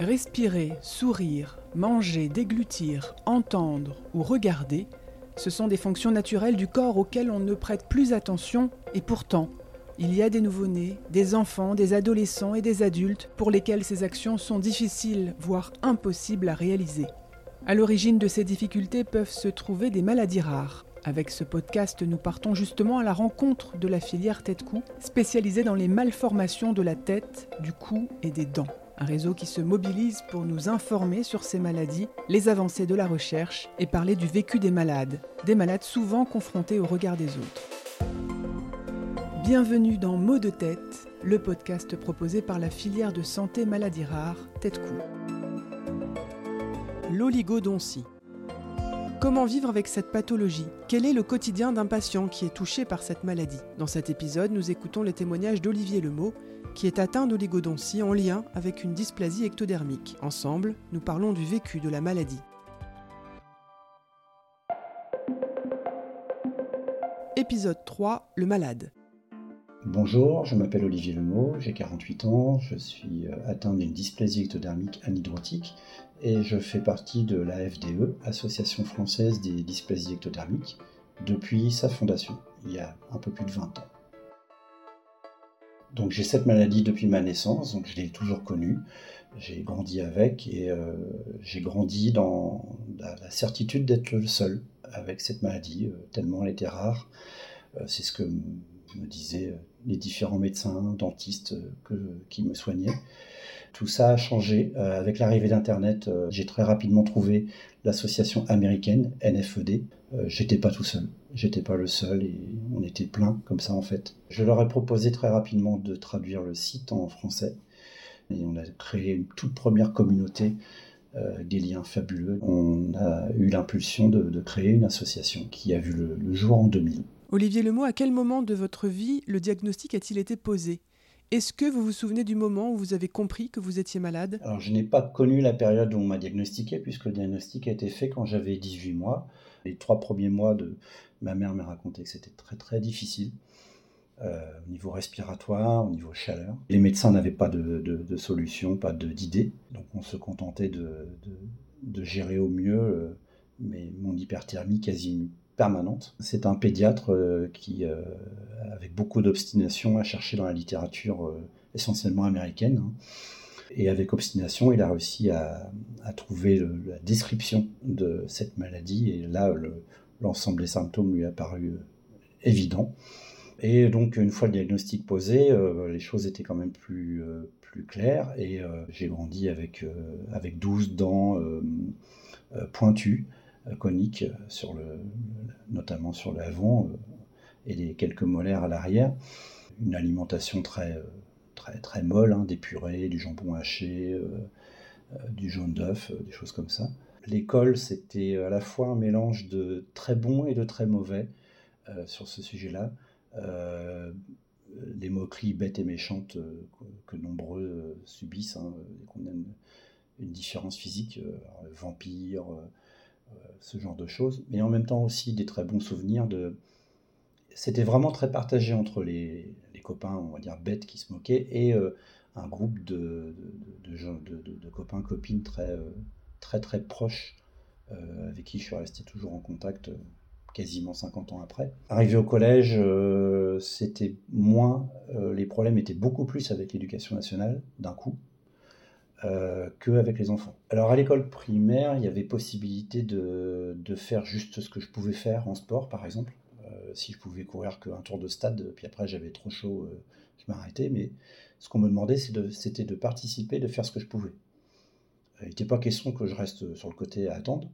Respirer, sourire, manger, déglutir, entendre ou regarder, ce sont des fonctions naturelles du corps auxquelles on ne prête plus attention et pourtant, il y a des nouveau-nés, des enfants, des adolescents et des adultes pour lesquels ces actions sont difficiles, voire impossibles à réaliser. À l'origine de ces difficultés peuvent se trouver des maladies rares. Avec ce podcast, nous partons justement à la rencontre de la filière tête-cou, spécialisée dans les malformations de la tête, du cou et des dents. Un réseau qui se mobilise pour nous informer sur ces maladies, les avancées de la recherche et parler du vécu des malades, des malades souvent confrontés au regard des autres. Bienvenue dans Mots de tête, le podcast proposé par la filière de santé maladies rares Tête-Cou. L'oligodontie. Comment vivre avec cette pathologie? Quel est le quotidien d'un patient qui est touché par cette maladie? Dans cet épisode, nous écoutons les témoignages d'Olivier Lemot, qui est atteint d'oligodontie en lien avec une dysplasie ectodermique. Ensemble, nous parlons du vécu de la maladie. Épisode 3 Le malade. Bonjour, je m'appelle Olivier Lemot, j'ai 48 ans, je suis euh, atteint d'une dysplasie ectodermique anhydrotique et je fais partie de la FDE, Association française des dysplasies ectodermiques, depuis sa fondation, il y a un peu plus de 20 ans. Donc j'ai cette maladie depuis ma naissance, donc je l'ai toujours connue. J'ai grandi avec et euh, j'ai grandi dans la, certitude d'être le seul avec cette maladie, euh, tellement elle était rare. Euh, c'est ce que me disaient les différents médecins, dentistes qui me soignaient. Tout ça a changé avec l'arrivée d'Internet. j'ai très rapidement trouvé l'association américaine NFED. J'étais pas tout seul. J'étais pas le seul et on était plein comme ça en fait. Je leur ai proposé très rapidement de traduire le site en français et on a créé une toute première communauté euh, des liens fabuleux. On a eu l'impulsion de, créer une association qui a vu le, jour en 2000. Olivier Lemot, à quel moment de votre vie le diagnostic a-t-il été posé? Est-ce que vous vous souvenez du moment où vous avez compris que vous étiez malade? Alors je n'ai pas connu la période où on m'a diagnostiqué puisque le diagnostic a été fait quand j'avais 18 mois. Les trois premiers mois de, Ma mère m'a raconté que c'était très très difficile euh, au niveau respiratoire, au niveau chaleur. Les médecins n'avaient pas de, solution, pas d'idée, donc on se contentait de, gérer au mieux euh, mais mon hyperthermie quasi permanente. C'est un pédiatre euh, qui, avec beaucoup d'obstination, a cherché dans la littérature essentiellement américaine. Hein. Et avec obstination, il a réussi à, trouver la description de cette maladie. Et là, le, l'ensemble des symptômes lui a paru euh, évident. Et donc, une fois le diagnostic posé, euh, les choses étaient quand même plus, euh, plus claires. Et j'ai grandi avec, avec 12 dents pointues, coniques, sur le, notamment sur l'avant, et les quelques molaires à l'arrière. Une alimentation très, très, très molle, hein, des purées, du jambon haché, du jaune d'œuf, des choses comme ça l'école, c'était à la fois un mélange de très bon et de très mauvais euh, sur ce sujet-là. Euh, les moqueries bêtes et méchantes euh, que, nombreux subissent, hein, qu'on a une, différence physique, vampire, ce genre de choses, mais en même temps aussi des très bons souvenirs de. C'était vraiment très partagé entre les, copains, on va dire bêtes qui se moquaient, et un groupe de, de, copains, copines très, très très proche, euh, avec qui je suis resté toujours en contact euh, quasiment 50 ans après. Arrivé au collège, euh, c'était moins, les problèmes étaient beaucoup plus avec l'éducation nationale d'un coup euh, qu'avec les enfants. Alors à l'école primaire, il y avait possibilité de, de, faire juste ce que je pouvais faire en sport, par exemple. si je pouvais courir qu'un tour de stade, puis après j'avais trop chaud, je m'arrêtais. Mais ce qu'on me demandait, c'était de participer, de faire ce que je pouvais. Il n'était pas question que je reste sur le côté à attendre.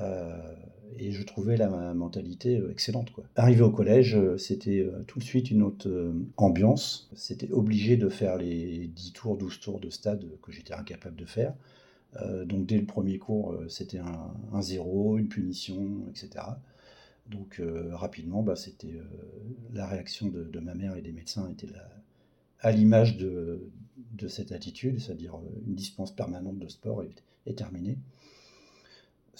Euh, et je trouvais la mentalité euh, excellente. Quoi. Arrivé au collège, euh, c'était tout de suite une autre ambiance. C'était obligé de faire les 10 tours, 12 tours de stade que j'étais incapable de faire. donc dès le premier cours, c'était un, zéro, une punition, etc. Donc rapidement, bah, c'était la réaction de, ma mère et des médecins était à l'image de, cette attitude, c'est-à-dire une dispense permanente de sport est, terminée.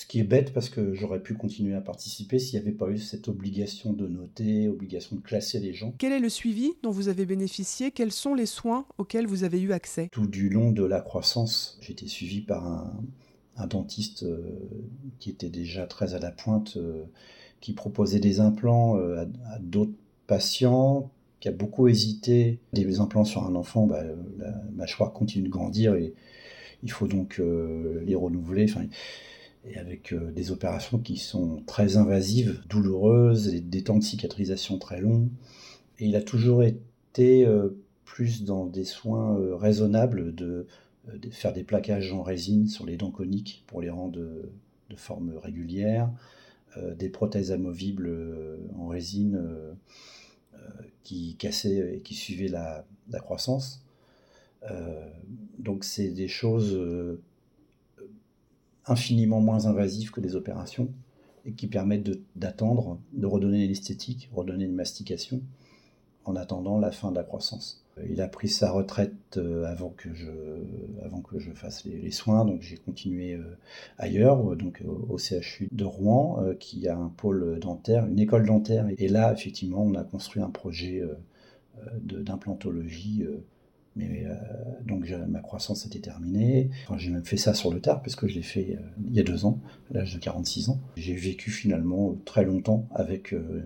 Ce qui est bête parce que j'aurais pu continuer à participer s'il n'y avait pas eu cette obligation de noter, obligation de classer les gens. Quel est le suivi dont vous avez bénéficié? Quels sont les soins auxquels vous avez eu accès? Tout du long de la croissance, j'ai été suivi par un, dentiste euh, qui était déjà très à la pointe, euh, qui proposait des implants euh, à, d'autres patients, qui a beaucoup hésité. Des implants sur un enfant, bah, la mâchoire continue de grandir et il faut donc les renouveler et avec euh, des opérations qui sont très invasives, douloureuses, et des temps de cicatrisation très longs. Et il a toujours été euh, plus dans des soins euh, raisonnables de, faire des plaquages en résine sur les dents coniques pour les rendre de, forme régulière, des prothèses amovibles en résine qui cassaient et qui suivaient la, la croissance. donc c'est des choses infiniment moins invasifs que des opérations et qui permettent d'attendre, de, redonner l'esthétique, redonner une mastication en attendant la fin de la croissance. Il a pris sa retraite euh, avant que je, avant que je fasse les, soins, donc j'ai continué euh, ailleurs, donc au CHU de Rouen, euh, qui a un pôle dentaire, une école dentaire. Et là, effectivement, on a construit un projet d'implantologie mais euh, donc ma croissance était terminée. j'ai même fait ça sur le tard, parce que je l'ai fait euh, il y a deux ans, à l'âge de 46 ans. J'ai vécu finalement très longtemps avec euh,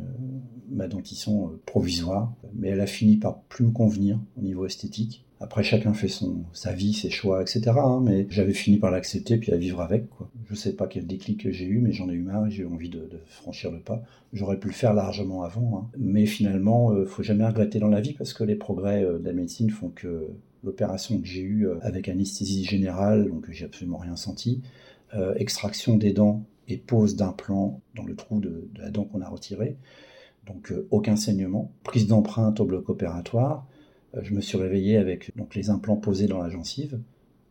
ma dentition provisoire, mais elle a fini par plus me convenir au niveau esthétique. Après, chacun fait son, sa vie, ses choix, etc. Hein, mais j'avais fini par l'accepter puis à vivre avec. Quoi. Je sais pas quel déclic j'ai eu, mais j'en ai eu marre j'ai eu envie de, franchir le pas. J'aurais pu le faire largement avant. Hein. Mais finalement, euh, faut jamais regretter dans la vie parce que les progrès euh, de la médecine font que l'opération que j'ai eue euh, avec anesthésie générale, donc j'ai absolument rien senti, extraction des dents et pose d'implant dans le trou de, la dent qu'on a retirée, donc aucun saignement, prise d'empreinte au bloc opératoire, euh, je me suis réveillé avec donc, les implants posés dans la gencive,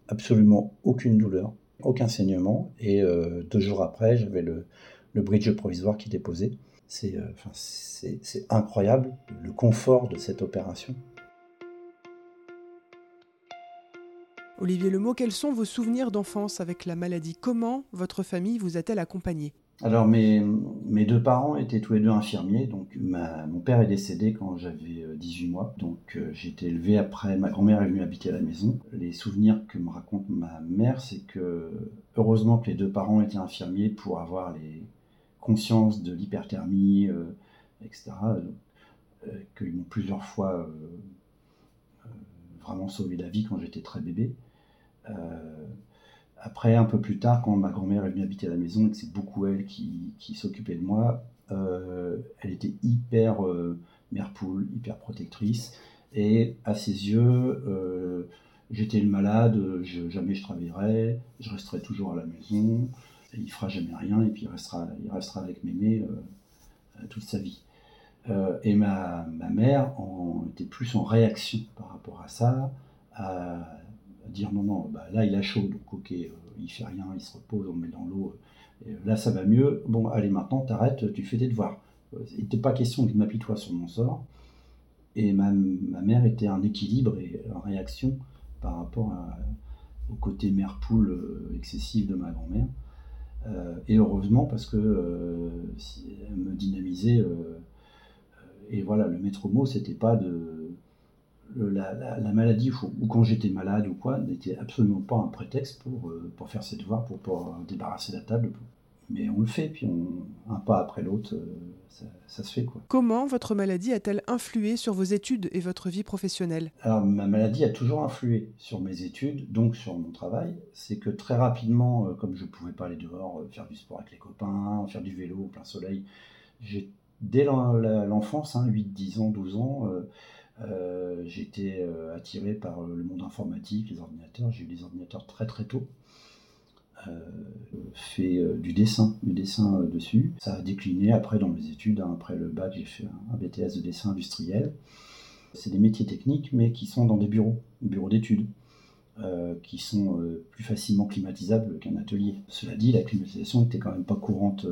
absolument aucune douleur, aucun saignement, et euh, deux jours après, j'avais le, bridge provisoire qui était posé. C'est euh, incroyable le confort de cette opération. Olivier Lemot, quels sont vos souvenirs d'enfance avec la maladie? Comment votre famille vous a-t-elle accompagné alors mes, deux parents étaient tous les deux infirmiers, donc mon père est décédé quand j'avais 18 euh, mois, donc euh, j'ai été élevé après, ma grand-mère est venue habiter à la maison. Les souvenirs que me raconte ma mère, c'est que heureusement que les deux parents étaient infirmiers pour avoir les consciences de l'hyperthermie, euh, etc., qu'ils m'ont plusieurs fois vraiment sauvé la vie quand j'étais très bébé. Après, un peu plus tard, quand ma grand-mère est venue habiter à la maison et que c'est beaucoup elle qui, s'occupait de moi, euh, elle était hyper euh, mère poule, hyper protectrice. Et à ses yeux, euh, j'étais le malade, jamais je travaillerai, je resterai toujours à la maison, il fera jamais rien et puis il restera, il restera avec mémé toute sa vie. et ma, ma mère était plus en réaction par rapport à ça, dire non, non, bah, là il a chaud, donc ok, euh, il fait rien, il se repose, on le met dans l'eau, euh, là ça va mieux, bon allez maintenant t'arrêtes, tu fais tes devoirs. Euh, il n'était pas question de m'apitoyer sur mon sort. Et ma, mère était en équilibre et en réaction par rapport au côté mère-poule excessif de ma grand-mère. et heureusement parce que elle me dynamisait. et voilà, le maître mot, c'était pas de la, maladie ou, quand j'étais malade ou quoi n'était absolument pas un prétexte pour, euh, pour faire ses devoirs, pour, pour débarrasser la table. Mais on le fait, puis un pas après l'autre, euh, ça, se fait. quoi. Comment votre maladie a-t-elle influé sur vos études et votre vie professionnelle? Alors ma maladie a toujours influé sur mes études, donc sur mon travail. C'est que très rapidement, euh, comme je ne pouvais pas aller dehors, faire du sport avec les copains, faire du vélo au plein soleil, j'ai dès l'enfance, 8, 10 ans, 12 ans, euh, j'ai été euh, attiré par euh, le monde informatique, les ordinateurs. J'ai eu des ordinateurs très très tôt. fait du dessin, du dessin dessus. Ça a décliné après dans mes études. Hein. après le bac, j'ai fait un, BTS de dessin industriel. C'est des métiers techniques, mais qui sont dans des bureaux, bureaux d'études. qui sont plus facilement climatisables qu'un atelier. Cela dit, la climatisation n'était quand même pas courante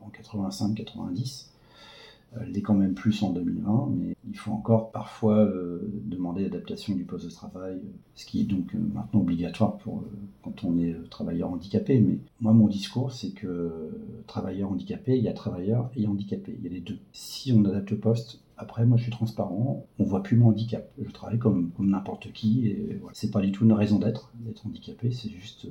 en 85-90. Elle l'est quand même plus en 2020, mais il faut encore parfois euh, demander l'adaptation du poste de travail, ce qui est donc euh, maintenant obligatoire pour euh, quand on est travailleur handicapé. Mais moi, mon discours, c'est que travailleur handicapé, il y a travailleur et handicapé, il y a les deux. Si on adapte le poste, après, moi, je suis transparent. On voit plus mon handicap. Je travaille comme, comme n'importe qui. Et voilà. C'est pas du tout une raison d'être, d'être handicapé. C'est juste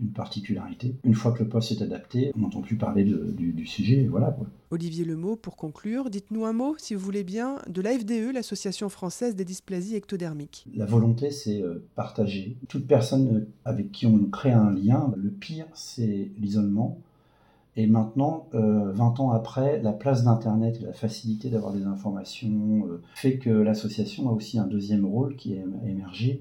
une particularité. Une fois que le poste est adapté, on n'entend plus parler du, sujet, voilà. Olivier Lemot, pour conclure, dites-nous un mot, si vous voulez bien, de l'AFDE, l'Association française des dysplasies ectodermiques. La volonté, c'est euh, partager. Toute personne euh, avec qui on crée un lien, le pire, c'est l'isolement. Et maintenant, 20 euh, ans après, la place d'Internet et la facilité d'avoir des informations fait que l'association a aussi un deuxième rôle qui est émergé,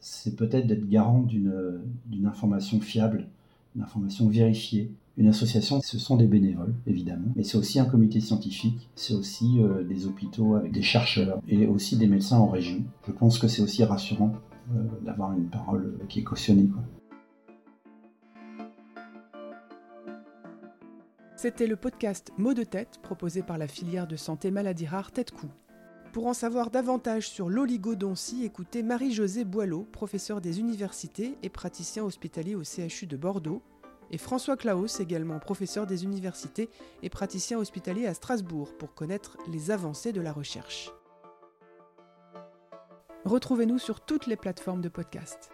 c'est peut-être d'être garant d'une information fiable, une information vérifiée. Une association, ce sont des bénévoles, évidemment, mais c'est aussi un comité scientifique, c'est aussi euh, des hôpitaux avec des chercheurs et aussi des médecins en région. Je pense que c'est aussi rassurant euh, d'avoir une parole qui est cautionnée. C'était le podcast Mots de tête proposé par la filière de santé maladie rare Tête-Cou. Pour en savoir davantage sur l'oligodontie, écoutez Marie-Josée Boileau, professeure des universités et praticien hospitalier au CHU de Bordeaux, et François Claus, également professeur des universités et praticien hospitalier à Strasbourg, pour connaître les avancées de la recherche. Retrouvez-nous sur toutes les plateformes de podcast.